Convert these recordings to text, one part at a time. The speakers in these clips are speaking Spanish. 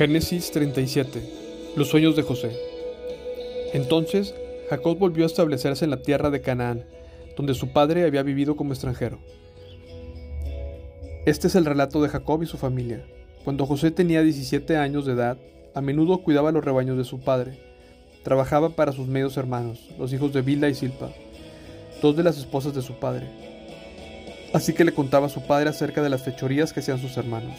Génesis 37. Los sueños de José. Entonces Jacob volvió a establecerse en la tierra de Canaán, donde su padre había vivido como extranjero. Este es el relato de Jacob y su familia. Cuando José tenía 17 años de edad, a menudo cuidaba los rebaños de su padre. Trabajaba para sus medios hermanos, los hijos de Bilda y Silpa, dos de las esposas de su padre. Así que le contaba a su padre acerca de las fechorías que hacían sus hermanos.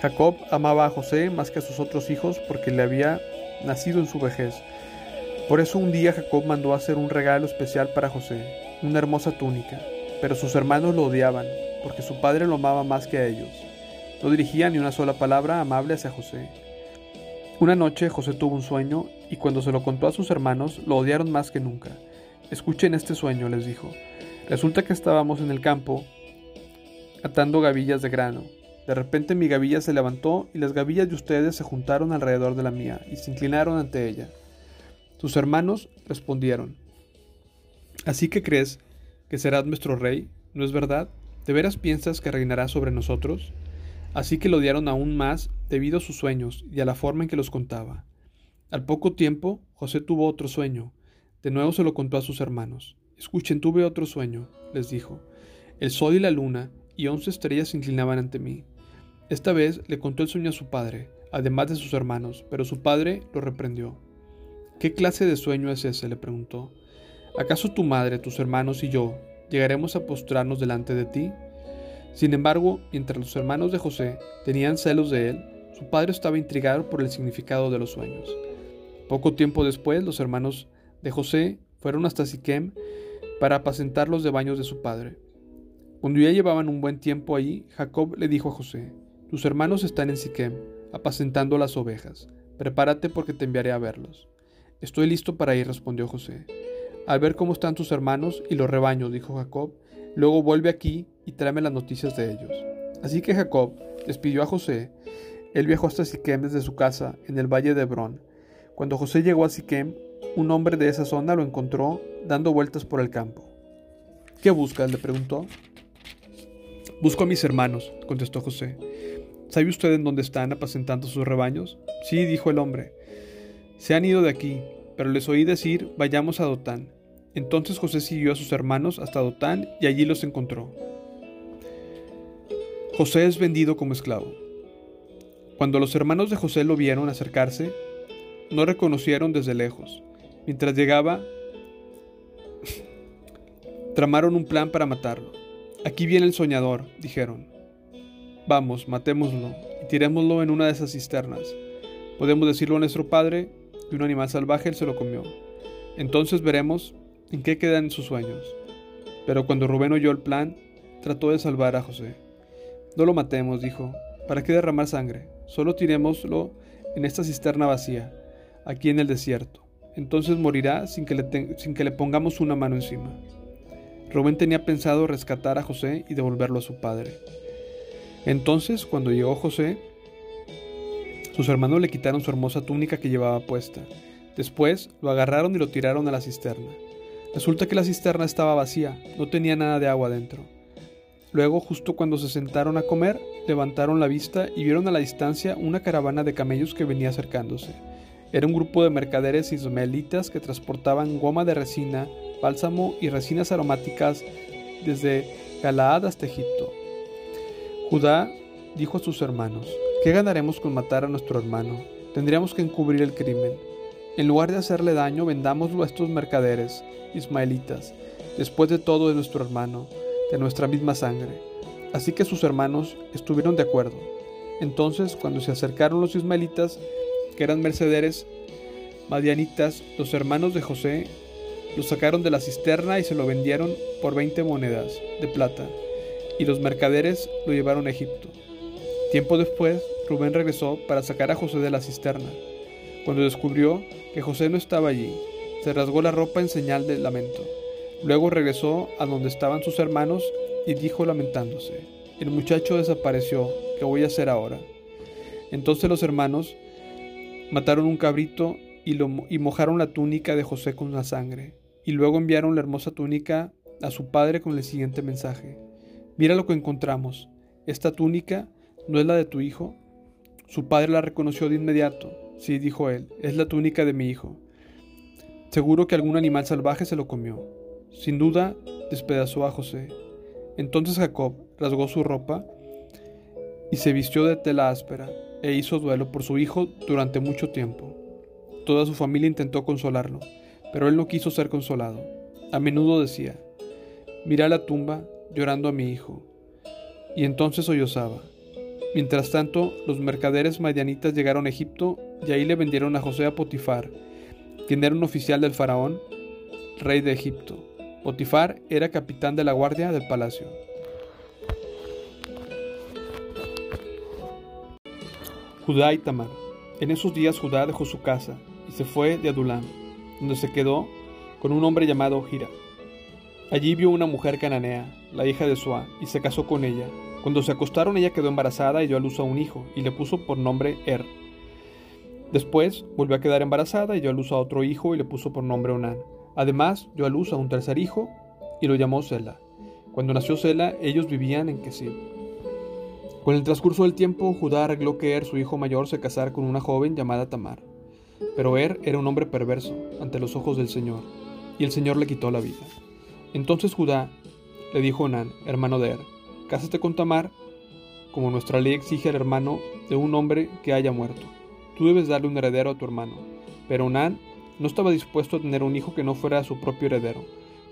Jacob amaba a José más que a sus otros hijos porque le había nacido en su vejez. Por eso un día Jacob mandó hacer un regalo especial para José, una hermosa túnica, pero sus hermanos lo odiaban porque su padre lo amaba más que a ellos. No dirigía ni una sola palabra amable hacia José. Una noche José tuvo un sueño y cuando se lo contó a sus hermanos lo odiaron más que nunca. Escuchen este sueño, les dijo. Resulta que estábamos en el campo atando gavillas de grano de repente mi gavilla se levantó y las gavillas de ustedes se juntaron alrededor de la mía y se inclinaron ante ella. Sus hermanos respondieron, ¿Así que crees que serás nuestro rey? ¿No es verdad? ¿De veras piensas que reinará sobre nosotros? Así que lo odiaron aún más debido a sus sueños y a la forma en que los contaba. Al poco tiempo, José tuvo otro sueño. De nuevo se lo contó a sus hermanos. Escuchen, tuve otro sueño, les dijo. El sol y la luna y once estrellas se inclinaban ante mí. Esta vez le contó el sueño a su padre, además de sus hermanos, pero su padre lo reprendió. ¿Qué clase de sueño es ese? le preguntó. ¿Acaso tu madre, tus hermanos y yo llegaremos a postrarnos delante de ti? Sin embargo, mientras los hermanos de José tenían celos de él, su padre estaba intrigado por el significado de los sueños. Poco tiempo después, los hermanos de José fueron hasta Siquem para apacentar los baños de su padre. Cuando ya llevaban un buen tiempo ahí, Jacob le dijo a José, tus hermanos están en Siquem, apacentando las ovejas. Prepárate porque te enviaré a verlos. Estoy listo para ir, respondió José. Al ver cómo están tus hermanos y los rebaños, dijo Jacob, luego vuelve aquí y tráeme las noticias de ellos. Así que Jacob despidió a José. Él viajó hasta Siquem desde su casa, en el valle de Hebrón. Cuando José llegó a Siquem, un hombre de esa zona lo encontró dando vueltas por el campo. ¿Qué buscas? le preguntó. Busco a mis hermanos, contestó José. ¿Sabe usted en dónde están apacentando sus rebaños? Sí, dijo el hombre. Se han ido de aquí, pero les oí decir, vayamos a Dotán. Entonces José siguió a sus hermanos hasta Dotán y allí los encontró. José es vendido como esclavo. Cuando los hermanos de José lo vieron acercarse, no reconocieron desde lejos. Mientras llegaba, tramaron un plan para matarlo. Aquí viene el soñador, dijeron. Vamos, matémoslo y tirémoslo en una de esas cisternas. Podemos decirlo a nuestro padre que un animal salvaje él se lo comió. Entonces veremos en qué quedan sus sueños. Pero cuando Rubén oyó el plan, trató de salvar a José. No lo matemos, dijo. ¿Para qué derramar sangre? Solo tirémoslo en esta cisterna vacía, aquí en el desierto. Entonces morirá sin que le pongamos una mano encima. Rubén tenía pensado rescatar a José y devolverlo a su padre. Entonces, cuando llegó José, sus hermanos le quitaron su hermosa túnica que llevaba puesta. Después lo agarraron y lo tiraron a la cisterna. Resulta que la cisterna estaba vacía, no tenía nada de agua dentro. Luego, justo cuando se sentaron a comer, levantaron la vista y vieron a la distancia una caravana de camellos que venía acercándose. Era un grupo de mercaderes ismaelitas que transportaban goma de resina, bálsamo y resinas aromáticas desde Galaad hasta Egipto. Judá dijo a sus hermanos, ¿qué ganaremos con matar a nuestro hermano? Tendríamos que encubrir el crimen. En lugar de hacerle daño, vendámoslo a estos mercaderes, ismaelitas. Después de todo es nuestro hermano, de nuestra misma sangre. Así que sus hermanos estuvieron de acuerdo. Entonces, cuando se acercaron los ismaelitas, que eran mercaderes madianitas, los hermanos de José, lo sacaron de la cisterna y se lo vendieron por 20 monedas de plata y los mercaderes lo llevaron a Egipto. Tiempo después, Rubén regresó para sacar a José de la cisterna. Cuando descubrió que José no estaba allí, se rasgó la ropa en señal de lamento. Luego regresó a donde estaban sus hermanos y dijo lamentándose, el muchacho desapareció, ¿qué voy a hacer ahora? Entonces los hermanos mataron un cabrito y, lo, y mojaron la túnica de José con la sangre, y luego enviaron la hermosa túnica a su padre con el siguiente mensaje. Mira lo que encontramos. Esta túnica no es la de tu hijo. Su padre la reconoció de inmediato. Sí, dijo él, es la túnica de mi hijo. Seguro que algún animal salvaje se lo comió. Sin duda, despedazó a José. Entonces Jacob rasgó su ropa y se vistió de tela áspera e hizo duelo por su hijo durante mucho tiempo. Toda su familia intentó consolarlo, pero él no quiso ser consolado. A menudo decía, mira la tumba llorando a mi hijo. Y entonces sollozaba. Mientras tanto, los mercaderes madianitas llegaron a Egipto y ahí le vendieron a José a Potifar, quien era un oficial del faraón, rey de Egipto. Potifar era capitán de la guardia del palacio. Judá y Tamar. En esos días Judá dejó su casa y se fue de Adulam, donde se quedó con un hombre llamado Gira. Allí vio una mujer cananea, la hija de Suá, y se casó con ella. Cuando se acostaron ella quedó embarazada y dio a luz a un hijo, y le puso por nombre Er. Después volvió a quedar embarazada y dio a luz a otro hijo y le puso por nombre Onán. Además dio a luz a un tercer hijo y lo llamó Sela. Cuando nació Sela, ellos vivían en Kesib. Con el transcurso del tiempo, Judá arregló que Er, su hijo mayor, se casara con una joven llamada Tamar. Pero Er era un hombre perverso ante los ojos del Señor, y el Señor le quitó la vida. Entonces Judá le dijo a Onán, hermano de Er, cásate con Tamar, como nuestra ley exige al hermano de un hombre que haya muerto. Tú debes darle un heredero a tu hermano. Pero Onán no estaba dispuesto a tener un hijo que no fuera su propio heredero.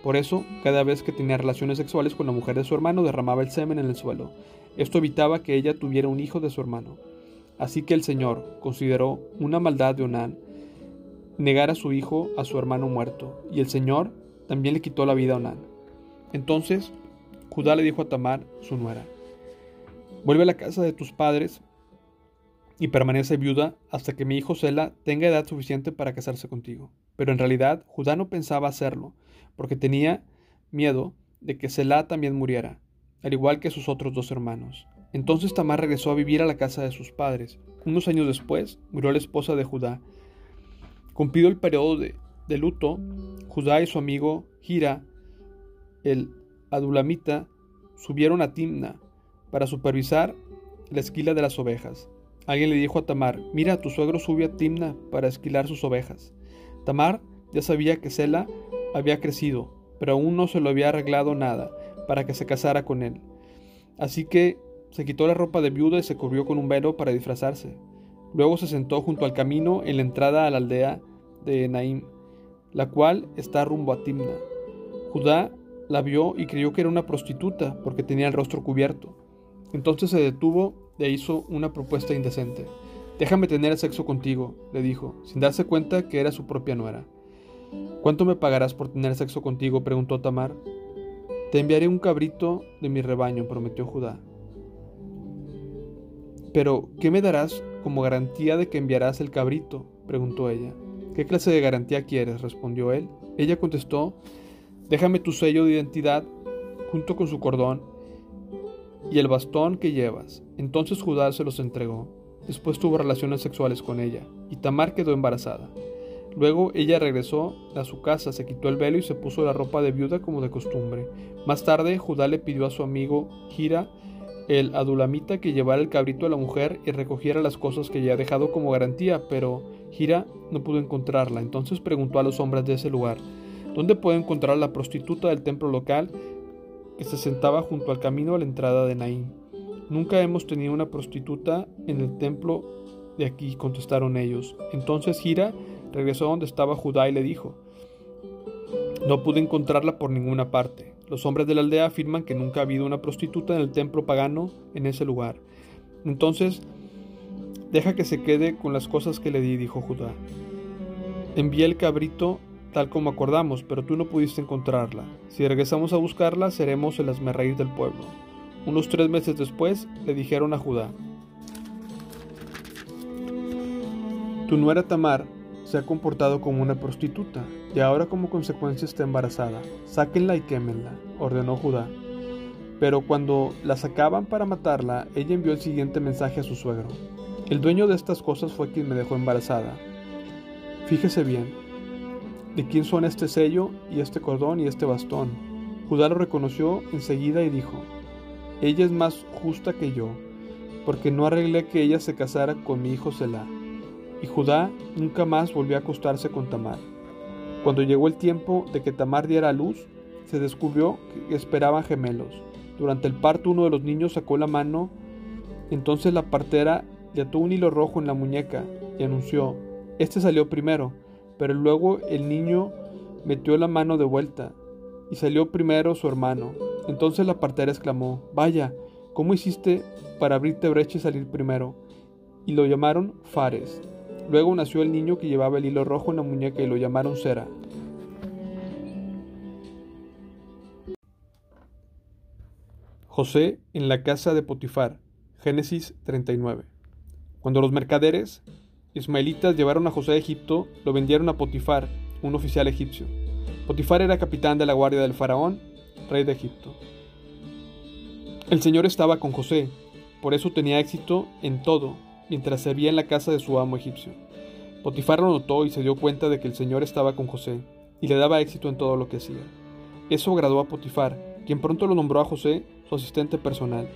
Por eso, cada vez que tenía relaciones sexuales con la mujer de su hermano, derramaba el semen en el suelo. Esto evitaba que ella tuviera un hijo de su hermano. Así que el Señor consideró una maldad de Onán negar a su hijo a su hermano muerto, y el Señor también le quitó la vida a Onán. Entonces Judá le dijo a Tamar, su nuera, Vuelve a la casa de tus padres y permanece viuda hasta que mi hijo Sela tenga edad suficiente para casarse contigo. Pero en realidad Judá no pensaba hacerlo, porque tenía miedo de que Selah también muriera, al igual que sus otros dos hermanos. Entonces Tamar regresó a vivir a la casa de sus padres. Unos años después murió la esposa de Judá. Cumplido el periodo de, de luto, Judá y su amigo Gira, el adulamita, subieron a Timna para supervisar la esquila de las ovejas. Alguien le dijo a Tamar, mira, tu suegro sube a Timna para esquilar sus ovejas. Tamar ya sabía que Sela había crecido, pero aún no se lo había arreglado nada para que se casara con él. Así que se quitó la ropa de viuda y se cubrió con un velo para disfrazarse. Luego se sentó junto al camino en la entrada a la aldea de Naim, la cual está rumbo a Timna. Judá la vio y creyó que era una prostituta porque tenía el rostro cubierto. Entonces se detuvo le hizo una propuesta indecente. Déjame tener sexo contigo, le dijo, sin darse cuenta que era su propia nuera. ¿Cuánto me pagarás por tener sexo contigo? preguntó Tamar. Te enviaré un cabrito de mi rebaño, prometió Judá. Pero, ¿qué me darás como garantía de que enviarás el cabrito? preguntó ella. ¿Qué clase de garantía quieres? respondió él. Ella contestó, déjame tu sello de identidad junto con su cordón y el bastón que llevas. Entonces Judá se los entregó. Después tuvo relaciones sexuales con ella, y Tamar quedó embarazada. Luego ella regresó a su casa, se quitó el velo y se puso la ropa de viuda como de costumbre. Más tarde, Judá le pidió a su amigo Gira, el adulamita, que llevara el cabrito a la mujer y recogiera las cosas que ella había dejado como garantía, pero Gira no pudo encontrarla. Entonces preguntó a los hombres de ese lugar, ¿dónde puedo encontrar a la prostituta del templo local que se sentaba junto al camino a la entrada de Naín. Nunca hemos tenido una prostituta en el templo de aquí, contestaron ellos. Entonces Gira regresó donde estaba Judá y le dijo, no pude encontrarla por ninguna parte. Los hombres de la aldea afirman que nunca ha habido una prostituta en el templo pagano en ese lugar. Entonces, deja que se quede con las cosas que le di, dijo Judá. Envié el cabrito tal como acordamos, pero tú no pudiste encontrarla. Si regresamos a buscarla, seremos el asmerreír del pueblo. Unos tres meses después, le dijeron a Judá, Tu nuera Tamar se ha comportado como una prostituta y ahora como consecuencia está embarazada. Sáquenla y quémenla, ordenó Judá. Pero cuando la sacaban para matarla, ella envió el siguiente mensaje a su suegro. El dueño de estas cosas fue quien me dejó embarazada. Fíjese bien, ¿De quién son este sello y este cordón y este bastón? Judá lo reconoció enseguida y dijo, Ella es más justa que yo, porque no arreglé que ella se casara con mi hijo Selah. Y Judá nunca más volvió a acostarse con Tamar. Cuando llegó el tiempo de que Tamar diera a luz, se descubrió que esperaban gemelos. Durante el parto uno de los niños sacó la mano, entonces la partera le ató un hilo rojo en la muñeca y anunció, este salió primero, pero luego el niño metió la mano de vuelta y salió primero su hermano. Entonces la partera exclamó, vaya, ¿cómo hiciste para abrirte brecha y salir primero? Y lo llamaron Fares. Luego nació el niño que llevaba el hilo rojo en la muñeca y lo llamaron Sera. José en la casa de Potifar. Génesis 39. Cuando los mercaderes ismaelitas llevaron a José a Egipto, lo vendieron a Potifar, un oficial egipcio. Potifar era capitán de la guardia del faraón, rey de Egipto. El Señor estaba con José, por eso tenía éxito en todo, mientras servía en la casa de su amo egipcio. Potifar lo notó y se dio cuenta de que el Señor estaba con José, y le daba éxito en todo lo que hacía. Eso agradó a Potifar, quien pronto lo nombró a José su asistente personal.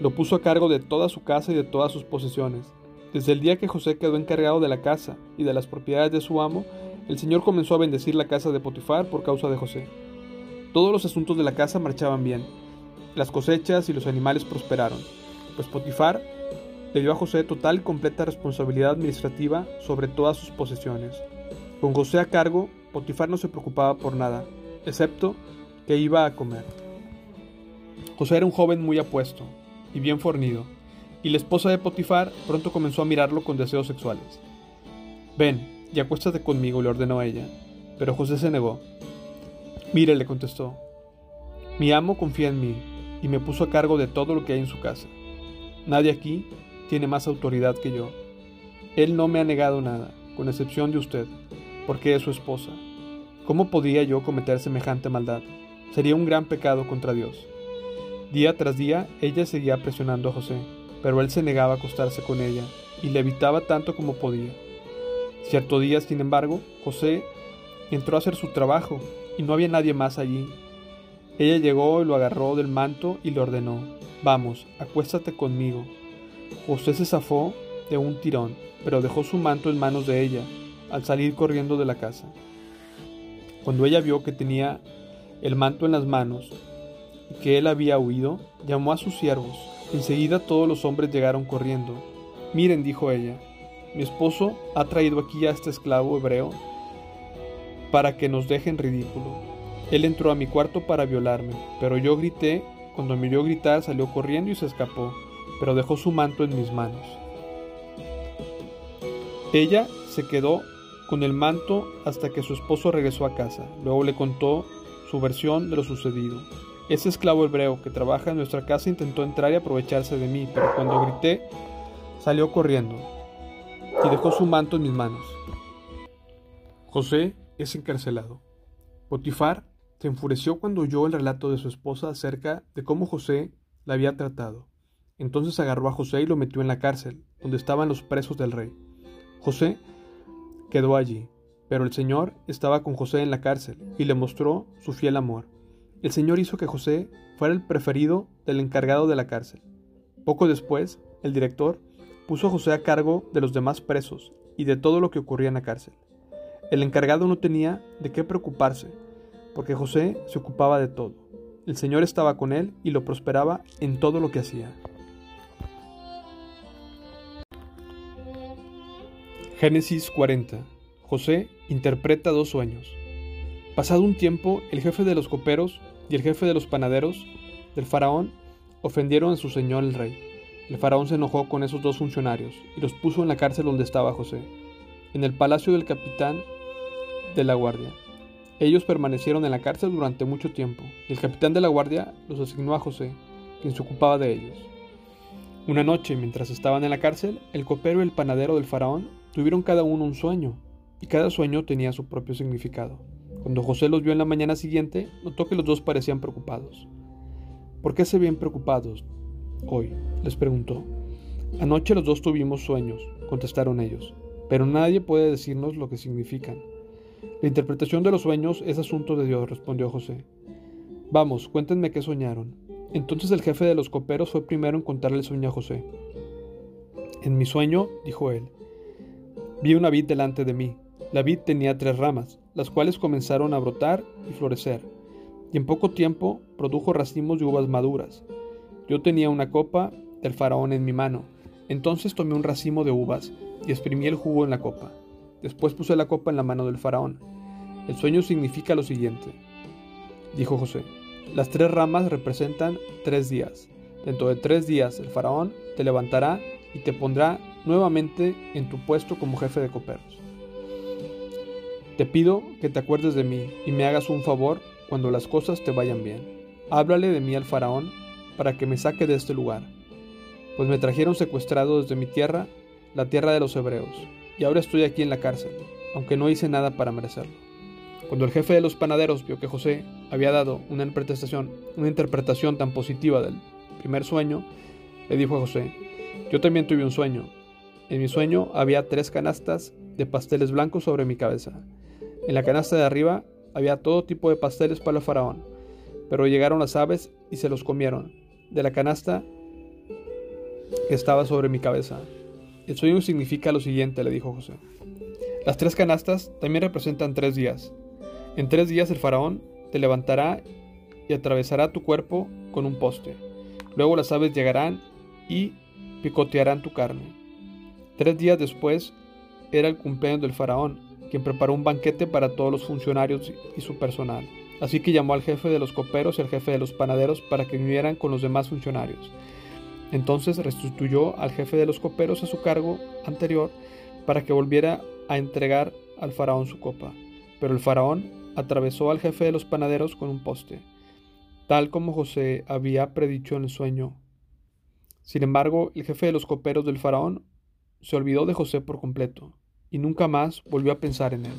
Lo puso a cargo de toda su casa y de todas sus posesiones. Desde el día que José quedó encargado de la casa y de las propiedades de su amo, el Señor comenzó a bendecir la casa de Potifar por causa de José. Todos los asuntos de la casa marchaban bien. Las cosechas y los animales prosperaron, pues Potifar le dio a José total y completa responsabilidad administrativa sobre todas sus posesiones. Con José a cargo, Potifar no se preocupaba por nada, excepto que iba a comer. José era un joven muy apuesto y bien fornido, y la esposa de Potifar pronto comenzó a mirarlo con deseos sexuales. Ven y acuéstate conmigo, le ordenó a ella, pero José se negó. Mire, le contestó, mi amo confía en mí y me puso a cargo de todo lo que hay en su casa. Nadie aquí tiene más autoridad que yo. Él no me ha negado nada, con excepción de usted, porque es su esposa. ¿Cómo podría yo cometer semejante maldad? Sería un gran pecado contra Dios. Día tras día ella seguía presionando a José, pero él se negaba a acostarse con ella y le evitaba tanto como podía. Cierto día, sin embargo, José entró a hacer su trabajo y no había nadie más allí. Ella llegó y lo agarró del manto y le ordenó, Vamos, acuéstate conmigo. José se zafó de un tirón, pero dejó su manto en manos de ella al salir corriendo de la casa. Cuando ella vio que tenía el manto en las manos y que él había huido, llamó a sus siervos. Enseguida todos los hombres llegaron corriendo. Miren, dijo ella, mi esposo ha traído aquí a este esclavo hebreo para que nos deje en ridículo. Él entró a mi cuarto para violarme, pero yo grité, cuando me oyó gritar salió corriendo y se escapó pero dejó su manto en mis manos. Ella se quedó con el manto hasta que su esposo regresó a casa. Luego le contó su versión de lo sucedido. Ese esclavo hebreo que trabaja en nuestra casa intentó entrar y aprovecharse de mí, pero cuando grité, salió corriendo y dejó su manto en mis manos. José es encarcelado. Potifar se enfureció cuando oyó el relato de su esposa acerca de cómo José la había tratado. Entonces agarró a José y lo metió en la cárcel, donde estaban los presos del rey. José quedó allí, pero el Señor estaba con José en la cárcel y le mostró su fiel amor. El Señor hizo que José fuera el preferido del encargado de la cárcel. Poco después, el director puso a José a cargo de los demás presos y de todo lo que ocurría en la cárcel. El encargado no tenía de qué preocuparse, porque José se ocupaba de todo. El Señor estaba con él y lo prosperaba en todo lo que hacía. Génesis 40. José interpreta dos sueños. Pasado un tiempo, el jefe de los coperos y el jefe de los panaderos del faraón ofendieron a su señor el rey. El faraón se enojó con esos dos funcionarios y los puso en la cárcel donde estaba José, en el palacio del capitán de la guardia. Ellos permanecieron en la cárcel durante mucho tiempo, y el capitán de la guardia los asignó a José, quien se ocupaba de ellos. Una noche, mientras estaban en la cárcel, el copero y el panadero del faraón Tuvieron cada uno un sueño, y cada sueño tenía su propio significado. Cuando José los vio en la mañana siguiente, notó que los dos parecían preocupados. ¿Por qué se ven preocupados hoy? les preguntó. Anoche los dos tuvimos sueños, contestaron ellos, pero nadie puede decirnos lo que significan. La interpretación de los sueños es asunto de Dios, respondió José. Vamos, cuéntenme qué soñaron. Entonces el jefe de los coperos fue primero en contarle el sueño a José. En mi sueño, dijo él, vi una vid delante de mí. La vid tenía tres ramas, las cuales comenzaron a brotar y florecer, y en poco tiempo produjo racimos de uvas maduras. Yo tenía una copa del faraón en mi mano. Entonces tomé un racimo de uvas y exprimí el jugo en la copa. Después puse la copa en la mano del faraón. El sueño significa lo siguiente, dijo José. Las tres ramas representan tres días. Dentro de tres días el faraón te levantará y te pondrá nuevamente en tu puesto como jefe de coperos. Te pido que te acuerdes de mí y me hagas un favor cuando las cosas te vayan bien. Háblale de mí al faraón para que me saque de este lugar, pues me trajeron secuestrado desde mi tierra, la tierra de los hebreos, y ahora estoy aquí en la cárcel, aunque no hice nada para merecerlo. Cuando el jefe de los panaderos vio que José había dado una interpretación, una interpretación tan positiva del primer sueño, le dijo a José, yo también tuve un sueño. En mi sueño había tres canastas de pasteles blancos sobre mi cabeza. En la canasta de arriba había todo tipo de pasteles para el faraón, pero llegaron las aves y se los comieron. De la canasta que estaba sobre mi cabeza. El sueño significa lo siguiente, le dijo José. Las tres canastas también representan tres días. En tres días el faraón te levantará y atravesará tu cuerpo con un poste. Luego las aves llegarán y picotearán tu carne. Tres días después era el cumpleaños del faraón, quien preparó un banquete para todos los funcionarios y su personal. Así que llamó al jefe de los coperos y al jefe de los panaderos para que vinieran con los demás funcionarios. Entonces restituyó al jefe de los coperos a su cargo anterior para que volviera a entregar al faraón su copa. Pero el faraón atravesó al jefe de los panaderos con un poste, tal como José había predicho en el sueño. Sin embargo, el jefe de los coperos del faraón se olvidó de José por completo y nunca más volvió a pensar en él.